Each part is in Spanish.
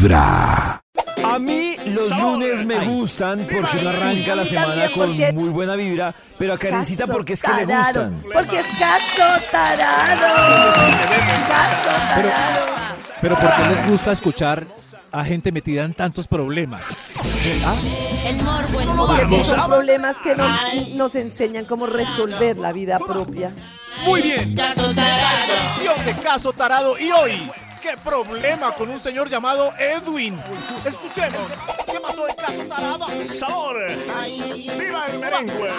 Vibra. A mí los lunes me gustan porque uno arranca la semana con muy buena vibra, pero a Karencita Caso porque es que le gustan. Porque es gato tarado. Pero- tarado. Pero ¿por qué les gusta escuchar a gente metida en tantos problemas? El morbo, el morbo. Son problemas que nos, nos enseñan cómo resolver la vida propia. Muy bien. Caso tarado. De caso tarado y hoy. ¿Qué problema con un señor llamado Edwin? Escuchemos. ¿Qué pasó en caso tarado? ¡Sabor! ¡Viva el merengue!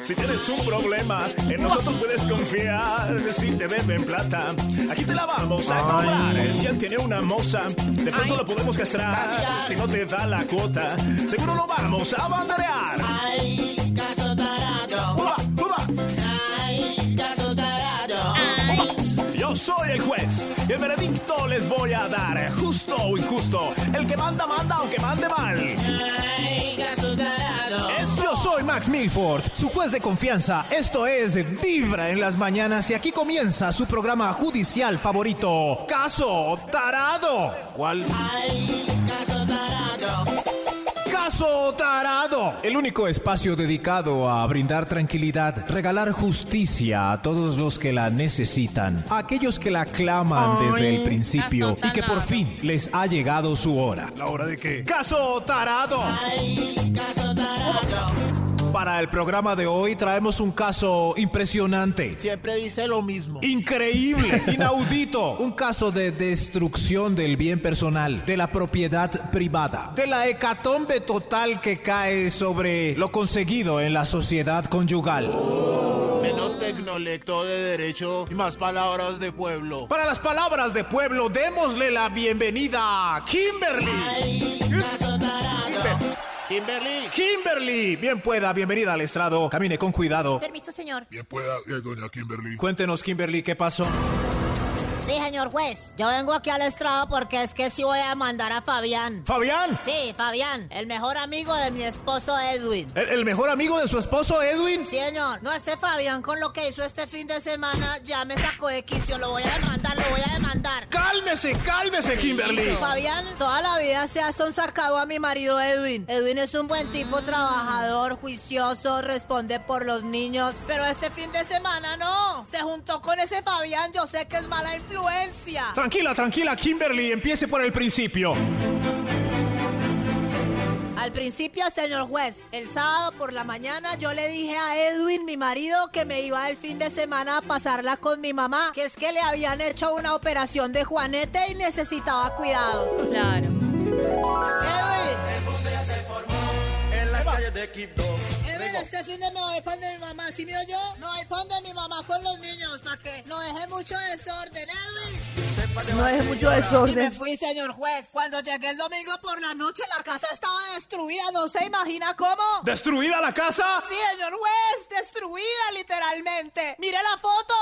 Si tienes un problema, en nosotros puedes confiar. Si te deben plata, aquí te la vamos a cobrar. Si él tiene una moza, de pronto lo podemos castrar. Si no te da la cuota, seguro lo vamos a banderear. Soy el juez y el veredicto les voy a dar, justo o injusto. El que manda, manda, aunque mande mal. Yo soy Max Milford, su juez de confianza. Esto es Vibra en las mañanas y aquí comienza su programa judicial favorito, Caso Tarado. ¿Cuál? Caso Tarado. El único espacio dedicado a brindar tranquilidad, regalar justicia a todos los que la necesitan, a aquellos que la claman desde el principio y que por fin les ha llegado su hora. ¿La hora de qué? Caso Tarado. Para el programa de hoy traemos un caso impresionante. Siempre dice lo mismo. Increíble, inaudito. Un caso de destrucción del bien personal, de la propiedad privada, de la hecatombe total que cae sobre lo conseguido en la sociedad conyugal. Menos tecnolecto de derecho y más palabras de pueblo. Para las palabras de pueblo, démosle la bienvenida a Kimberly. Kimberly. Kimberly, bien pueda, bienvenida al estrado. Camine con cuidado. Permiso, señor. Bien pueda, eh, doña Kimberly. Cuéntenos, Kimberly, ¿qué pasó? Sí, señor juez. Yo vengo aquí al estrado porque es que sí voy a mandar a Fabián. Fabián, Sí, Fabián, el mejor amigo de mi esposo Edwin. el, el mejor amigo de su esposo Edwin. Sí, señor. No, ese Fabián con lo que hizo este fin de semana ya me sacó de quicio. Lo voy a demandar, lo voy a demandar. Cálmese, cálmese, Kimberly. Fabián toda la vida se ha sonsacado a mi marido Edwin. Edwin es un buen tipo trabajador, juicioso, responde por los niños. Pero este fin de semana no. Se juntó con ese Fabián, yo sé que es mala influencia. Tranquila, tranquila, Kimberly, empiece por el principio. Al principio, señor juez, el sábado por la mañana yo le dije a Edwin, mi marido, que me iba el fin de semana a pasarla con mi mamá, que es que le habían hecho una operación de juanete y necesitaba cuidados. Claro. Edwin, En las calles de Quito. Edwin, este fin de me voy para donde mi mamá, ¿sí me oyó? Me voy para donde mi mamá con los niños, para que no deje mucho desorden, Edwin. No es mucho Y me desorden. fui, señor juez. Cuando llegué el domingo por la noche, la casa estaba destruida. ¿No se imagina cómo? ¿Destruida la casa? Sí, señor juez, destruida literalmente. Mire la foto.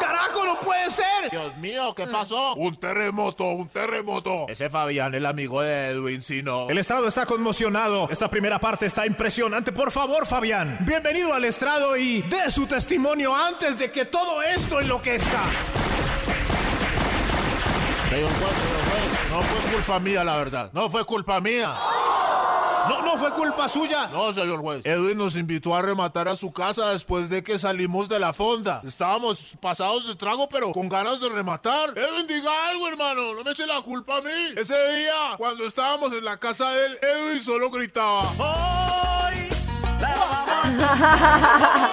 ¡Carajo, no puede ser! Dios mío, ¿qué pasó? Un terremoto, un terremoto. Ese Fabián, el amigo de Edwin, si no. El estrado está conmocionado. Esta primera parte está impresionante. Por favor, Fabián, bienvenido al estrado y dé su testimonio antes de que todo esto enloquezca. No fue culpa mía, la verdad. No fue culpa mía. No, no fue culpa suya. No, señor juez. Edwin nos invitó a rematar a su casa después de que salimos de la fonda. Estábamos pasados de trago, pero con ganas de rematar. Edwin, diga algo, hermano. No me eche la culpa a mí. Ese día, cuando estábamos en la casa de él, Edwin solo gritaba.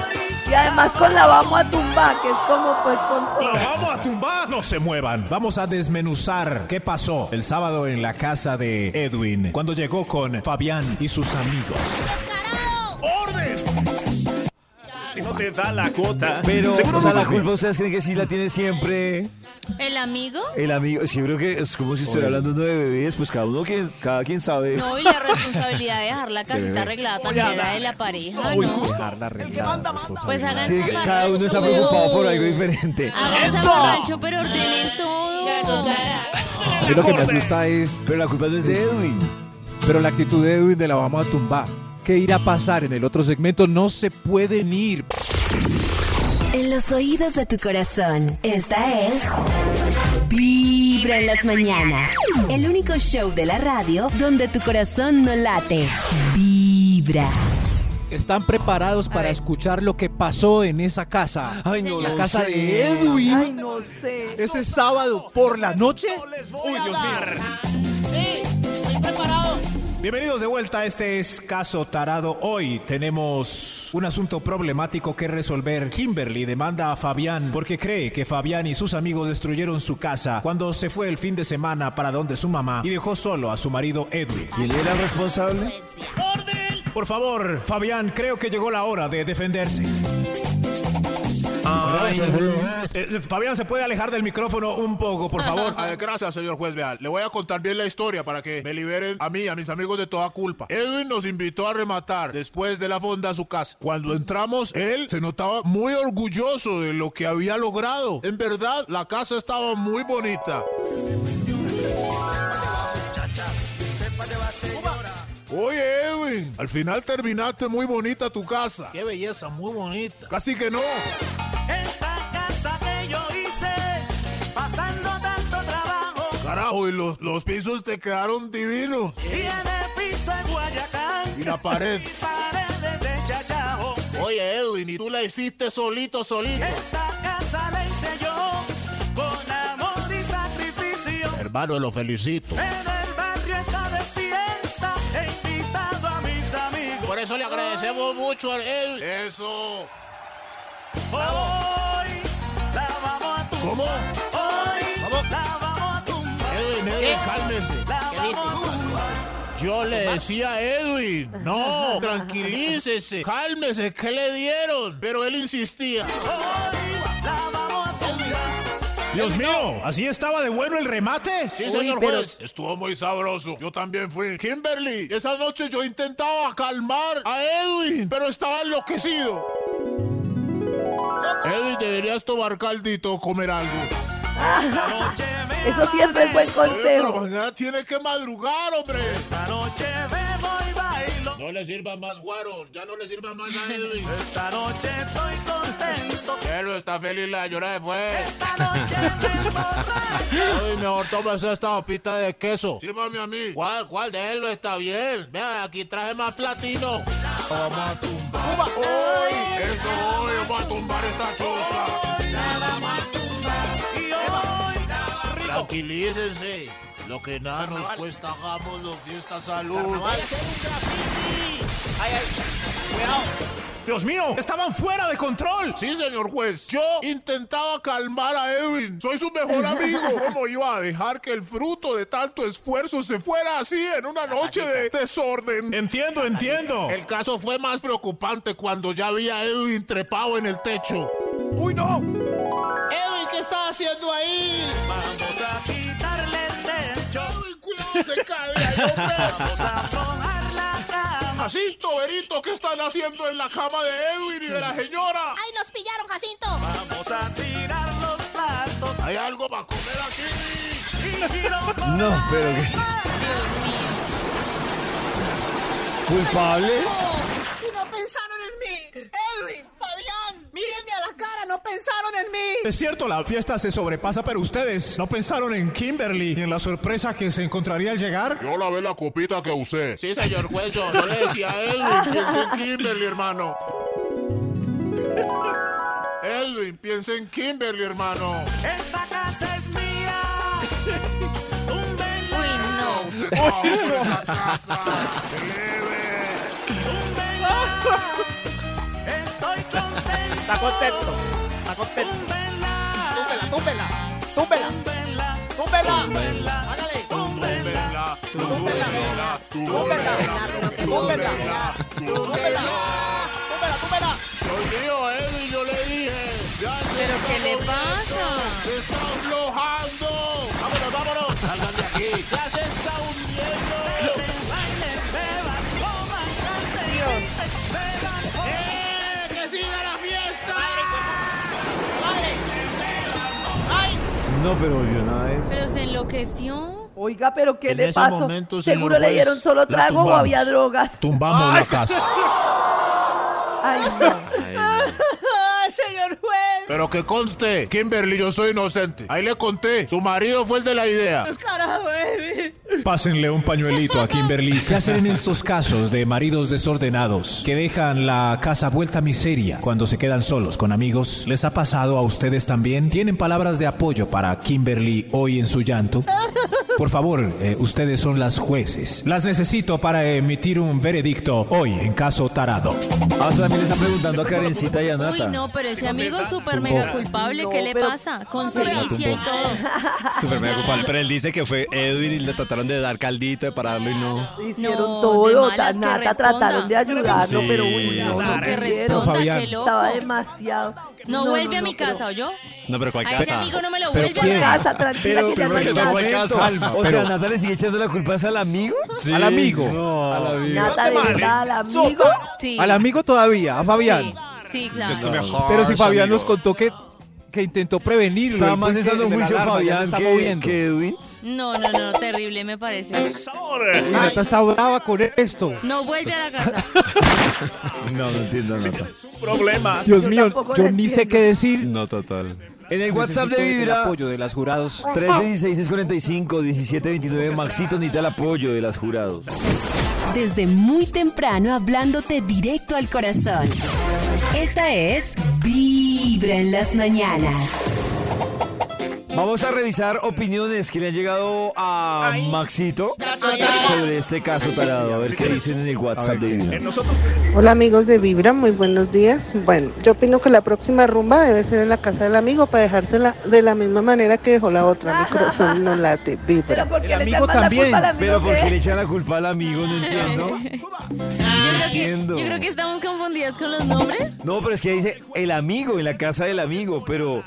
Y además con la vamos a tumbar, que es como pues con ¡La vamos a tumbar! No se muevan. Vamos a desmenuzar qué pasó el sábado en la casa de Edwin cuando llegó con Fabián y sus amigos. Te da la cuota, Pero, seguro o sea, la culpa ustedes creen que sí la tiene siempre ¿El amigo? el amigo. Sí, yo creo que es como si estuviera hablando uno de bebés, pues cada uno, quien, cada quien sabe. No, y la responsabilidad de dejar la casita arreglada también era de la pareja, ¿no? Dejarla arreglada, Pues hagan Sí, su cada uno está preocupado por algo diferente. Hagan su barrancho, pero ordenen todo. Mí lo que me asusta es, Pero la culpa no es de Edwin. pero la actitud de Edwin de la vamos a tumbar. ¿Qué irá a pasar en el otro segmento? No se pueden ir. En los oídos de tu corazón, esta es Vibra en las mañanas. El único show de la radio donde tu corazón no late. Vibra. ¿Están preparados para escuchar lo que pasó en esa casa? Ay, no la casa sé. de Edwin. Ay, no sé. Ese sábado por la noche. Uy, Dios mío. Bienvenidos de vuelta, este es Caso Tarado. Hoy tenemos un asunto problemático que resolver. Kimberly demanda a Fabián porque cree que Fabián y sus amigos destruyeron su casa cuando se fue el fin de semana para donde su mamá y dejó solo a su marido Edwin. ¿Quién era el responsable? Por favor, Fabián, creo que llegó la hora de defenderse. Eh, Fabián, ¿se puede alejar del micrófono un poco, por favor? Ah, gracias, señor juez. Vean, le voy a contar bien la historia para que me liberen a mí y a mis amigos de toda culpa. Edwin nos invitó a rematar después de la fonda a su casa. Cuando entramos, él se notaba muy orgulloso de lo que había logrado. En verdad, la casa estaba muy bonita. Oye, Edwin, al final terminaste muy bonita tu casa. Qué belleza, muy bonita. Casi que no. Esta casa que yo hice, pasando tanto trabajo. Carajo, y los, los pisos te quedaron divinos. Tiene piso en Guayacán. Y la pared. Y paredes de chachajo. Oye, Edwin, y tú la hiciste solito, solito. Esta casa la hice yo, con amor y sacrificio. Hermano, lo felicito. El eso le agradecemos mucho a Edwin. Eso. Hoy la vamos a tumbar. ¿Cómo? Hoy la vamos a tumbar. Edwin, Edwin, cálmese. La vamos a tumbar. Yo le decía a Edwin, no, tranquilícese, cálmese, ¿qué le dieron? Pero él insistía. Hoy Dios mío, ¿así estaba de bueno el remate? Sí, Uy, señor pero- juez. Estuvo muy sabroso. Yo también fui. Kimberly, esa noche yo intentaba calmar a Edwin, pero estaba enloquecido. Edwin, deberías tomar caldito o comer algo. Eso siempre es buen pero consejo. mañana tiene que madrugar, hombre. Esta noche. No le sirva más guaro, ya no le sirva más a Edwin. Esta noche estoy contento. Pero está feliz, la llora de fue. Esta noche me. Ay, mejor tómese esta hopita de queso. Sírvame a mí. ¿Cuál, cuál de él está bien? Vea, aquí traje más platino. Vamos a tumbar. ¡Uy! Eso hoy, vamos a tumbar esta choza. Y hoy Tranquilícense. Lo que nada nos cuesta, hagámoslo, fiesta salud. Dios mío, estaban fuera de control. Sí, señor juez. Yo intentaba calmar a Edwin. Soy su mejor amigo. ¿Cómo iba a dejar que el fruto de tanto esfuerzo se fuera así en una noche de desorden? Entiendo, entiendo. El caso fue más preocupante cuando ya había a Edwin trepado en el techo. ¡Uy, no! Edwin, ¿qué estaba haciendo ahí? Se cae ahí. Vamos a aflojar la cama. Jacinto, Berito, ¿qué están haciendo en la cama de Edwin y de la señora? ¡Ay, nos pillaron, Jacinto! Vamos a tirar los platos. ¿Hay algo para comer aquí? No, pero que mío. culpable. ¡Y no pensaron en mí! ¡Edwin! ¡Fabián! ¡Mírenme a la cara! ¡No pensaron en mí! Es cierto, la fiesta se sobrepasa, pero ustedes no pensaron en Kimberly y en la sorpresa que se encontraría al llegar. Yo lavé la copita que usé. Sí, señor juez, yo, yo le decía a Edwin, piensa en Kimberly, hermano. Edwin, piensa en Kimberly, hermano. Esta casa es mía. Uy, no. Esta casa. Estoy contento. Está contento. Túmbenla. Túmbela, túmbela, túmbela. Túmbenla. Hágale. Túmbenla. Túmbela, túmbela, túmbela, túmbela, túmbela. Dios mío, Edwin, yo le dije. Ya se ¿Pero qué le pasa? Se está aflojando. Vámonos, vámonos. Salgan de aquí. Ya No, pero yo nada de eso. Pero se enloqueció. Oiga, pero ¿qué En le ese pasó? momento, señor ¿Seguro le juez, dieron solo la trago o tumbamos. había drogas? Tumbamos la casa. Ay, no. ¡Ay, señor juez! Pero que conste, Kimberly, yo soy inocente. Ahí le conté. Su marido fue el de la idea. Carajo, baby. Pásenle un pañuelito a Kimberly. ¿Qué hacen en estos casos de maridos desordenados que dejan la casa vuelta a miseria cuando se quedan solos con amigos? ¿Les ha pasado a ustedes también? ¿Tienen palabras de apoyo para Kimberly hoy en su llanto? Por favor, eh, ustedes son las jueces. Las necesito para emitir un veredicto hoy en caso tarado. Ah, también le están preguntando a Karencita y a Nata. Uy, no, pero ese amigo es súper mega culpable. ¿Qué le pasa? Con sevicia y todo. Súper mega culpable, pero él dice que fue Edwin y le trataron de dar caldito, de pararlo y no. Hicieron No, de todo, malas, que Nata responda. trataron de ayudarlo, Sí. pero uy, no, No, no que quisieron. responda, qué loco. Estaba demasiado. No, vuelve a mi casa, ¿o yo? No, pero ¿cuál A ese amigo no me lo ¿Pero vuelve a quién? traer. Casa, tranquila, que ya no hay no casa. O pero- sea, Nata le sigue echando la culpa al amigo. Sí. Al amigo. No, al amigo. Nata, de verdad, al amigo. Sí. Al amigo todavía, a Fabián. Sí, sí, claro. Que es mejor, Pero si Fabián amigo. nos contó que, que intentó prevenirlo. Estaba más que en juicio Fabián está que, que Edwin. No, no, no, terrible me parece. Uy, Nata está brava con esto. No vuelve a la casa. No, no entiendo Nata. Problema. Dios Yo mío, tampoco yo lo ni sé entiendo. qué decir. No, total. En el WhatsApp de Necesito el Vibra, apoyo de las jurados. 316-645-1729, Maxito necesita el apoyo de las jurados. Desde muy temprano hablándote directo al corazón. Esta es Vibra en las mañanas. Vamos a revisar opiniones que le han llegado a Maxito sobre este caso tarado. A ver qué dicen en el WhatsApp de Vibra. Nosotros Hola amigos de Vibra, muy buenos días. Bueno, yo opino que la próxima rumba debe ser en la casa del amigo para dejársela de la misma manera que dejó la otra. Mi corazón no late, Vibra. ¿por qué El amigo también. Pero ¿por que- qué le echan la culpa al amigo? No entiendo. Yo creo, que, entiendo. yo creo que estamos confundidas con los nombres. No, pero es que dice el amigo en la casa del amigo, pero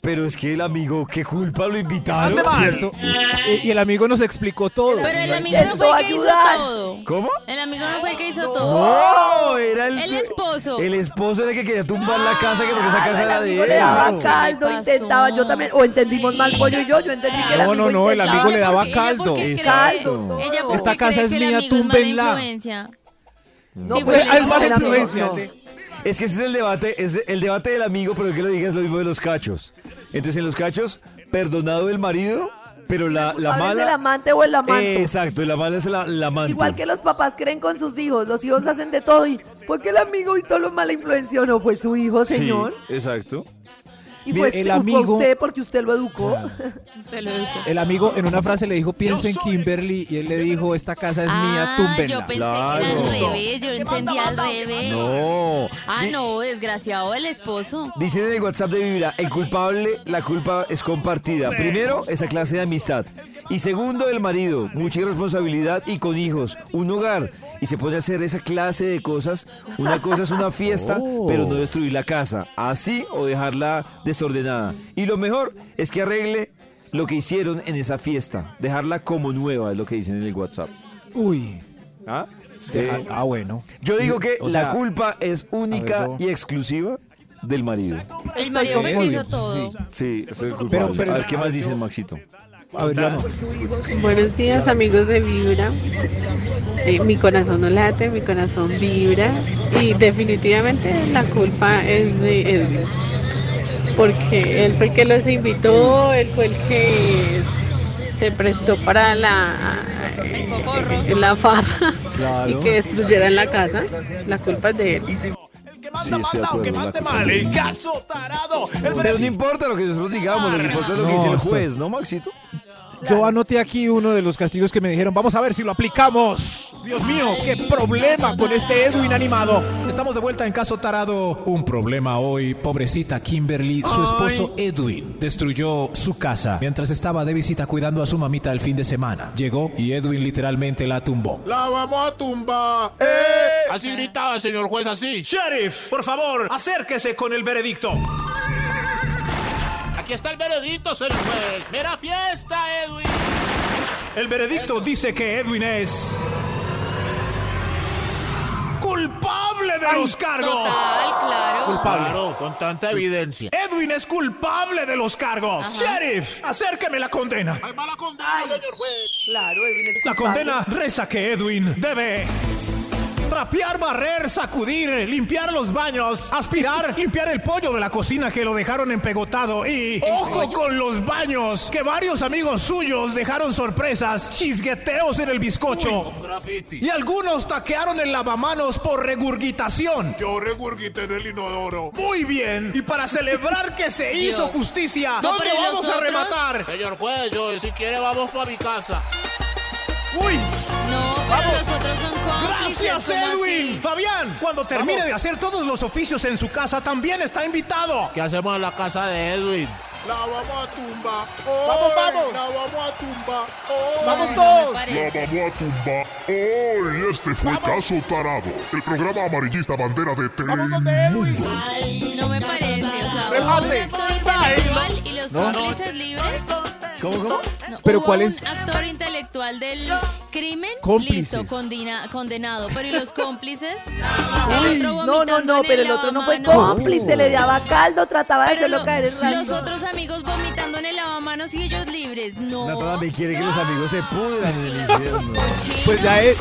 pero es que el amigo, ¿qué culpa lo invitaron? ¿Cierto? Y, y el amigo nos explicó todo. Pero el amigo no fue el que hizo todo. ¿Cómo? El amigo no fue el que hizo todo. No, era el, El esposo. El esposo era el que quería tumbar la casa, que porque esa casa el era de le él. daba caldo, ¿Qué le intentaba yo también. O entendimos mal pollo y yo. Yo entendí que el No, amigo no, no, el amigo le daba caldo. Exacto. Ella Esta casa es mía, influencia. No, Sí, pues, es no, mala influencia. no. de- Es que ese es el debate, es el debate del amigo, pero que lo digas lo mismo de los cachos. Entonces en los cachos, perdonado el marido, pero la, la ¿Cuál es el mala... amante o el amante? Exacto, y la mala es la, la amante. Igual que los papás creen con sus hijos. Los hijos hacen de todo y fue que el amigo y todo lo mala influenció. No fue su hijo, Sí, señor. exacto. Y Mire, fue, el fue amigo- usted porque usted lo educó. Se lo. El amigo en una frase le dijo, piensa en Kimberly, y él le dijo, esta casa es mía, Ah, túmbenla. yo pensé Claro. que era al revés, yo entendí al revés. No. Ah, no, desgraciado el esposo. Dicen en el WhatsApp de Vibra, el culpable, la culpa es compartida. Primero, esa clase de amistad. Y segundo, el marido, mucha irresponsabilidad y con hijos, un hogar. Y se pone a hacer esa clase de cosas. Una cosa es una fiesta, Oh. pero no destruir la casa. Así o dejarla desordenada. Y lo mejor es que arregle lo que hicieron en esa fiesta. Dejarla como nueva, es lo que dicen en el WhatsApp. Uy. ¿Ah? Deja- ah, bueno. Yo digo que O la culpa es única a ver, yo- y exclusiva del marido. El marido hizo todo. Sí, soy el culpable. Pero- pero- a ver, ¿qué más dicen, Maxito? A ver. Buenos días amigos de Vibra. Eh, mi corazón no late, mi corazón vibra y definitivamente la culpa es de Edwin. Porque él fue el que los invitó, él fue el que se prestó para la, cocorro. la farra Claro. y que destruyeran la casa. La culpa es de él. El que manda Sí, estoy de manda o que acuerdo, mande la mal. El culpa caso tarado. El Pero no importa lo que nosotros digamos, lo que importa es lo que dice el juez, ¿no, Maxito? Yo anoté aquí uno de los castigos que me dijeron, vamos a ver si lo aplicamos. Dios mío, qué problema con este Edwin animado. Estamos de vuelta en caso tarado. Un problema hoy. Pobrecita Kimberly, su esposo Edwin destruyó su casa mientras estaba de visita cuidando a su mamita el fin de semana. Llegó y Edwin literalmente la tumbó. La vamos a tumbar. ¡Eh! Así gritaba el señor juez, así. Sheriff, por favor, acérquese con el veredicto. Aquí está el veredicto, señor juez. Mera fiesta, Edwin. El veredicto dice que Edwin es culpable de los cargos. Total, claro. Culpable. Claro, con tanta evidencia. Edwin es culpable de los cargos. Sheriff, acérqueme la condena. Ahí va la condena, señor juez. Claro, Edwin es La condena reza que Edwin debe Trapear, barrer, sacudir, limpiar los baños, aspirar, limpiar el pollo de la cocina que lo dejaron empegotado y... ¡Ojo con los baños! Que varios amigos suyos dejaron sorpresas, chisgueteos en el bizcocho. Y algunos taquearon el lavamanos por regurgitación. Yo regurgité en el inodoro. Muy bien. Y para celebrar que se hizo justicia, No, ¿dónde pero ¿y vamos a rematar? Señor juez, yo si quiere vamos para mi casa. ¡Uy! Pero son cómplices. ¡Gracias, ¿cómo Edwin! así? Fabián, cuando termine Vamos. de hacer todos los oficios en su casa, también está invitado. ¿Qué hacemos en la casa de Edwin? La vamos a tumba. Vamos, vamos. La vamos a tumba. ¡Vamos No, todos! La parece. vamos a tumbar. Hoy este fue Caso Tarado, el programa amarillista bandera de ¡Vamos donde Edwin! Telemundo. No me parece, o sea, un actor y los cómplices libres. ¿Cómo, cómo? No, Pero hubo ¿cuál un es? actor intelectual del crimen, Cómplices. listo, condena- condenado. Pero ¿y los cómplices? Uy, El otro no, no, no, pero el otro no fue cómplice, le daba caldo, trataba de Pero hacerlo lo- caer en los otros amigos vomitando en el lavamanos y ellos libres. No. Nata me quiere que los amigos se pudran en el infierno. Pues ya es.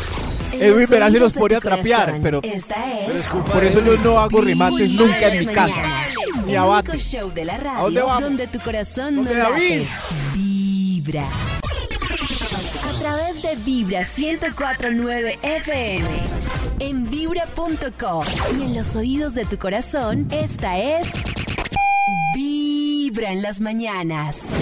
En Edwin Verá se los de pone a trapear, pero Esta Pero es por de eso yo no hago remates nunca en mi de casa. Ni el abate. show de la ¿A dónde radio vamos? donde tu corazón no. A través de Vibra 1049 FM. En vibra.com. Y en los oídos de tu corazón, esta es. Vibra en las mañanas.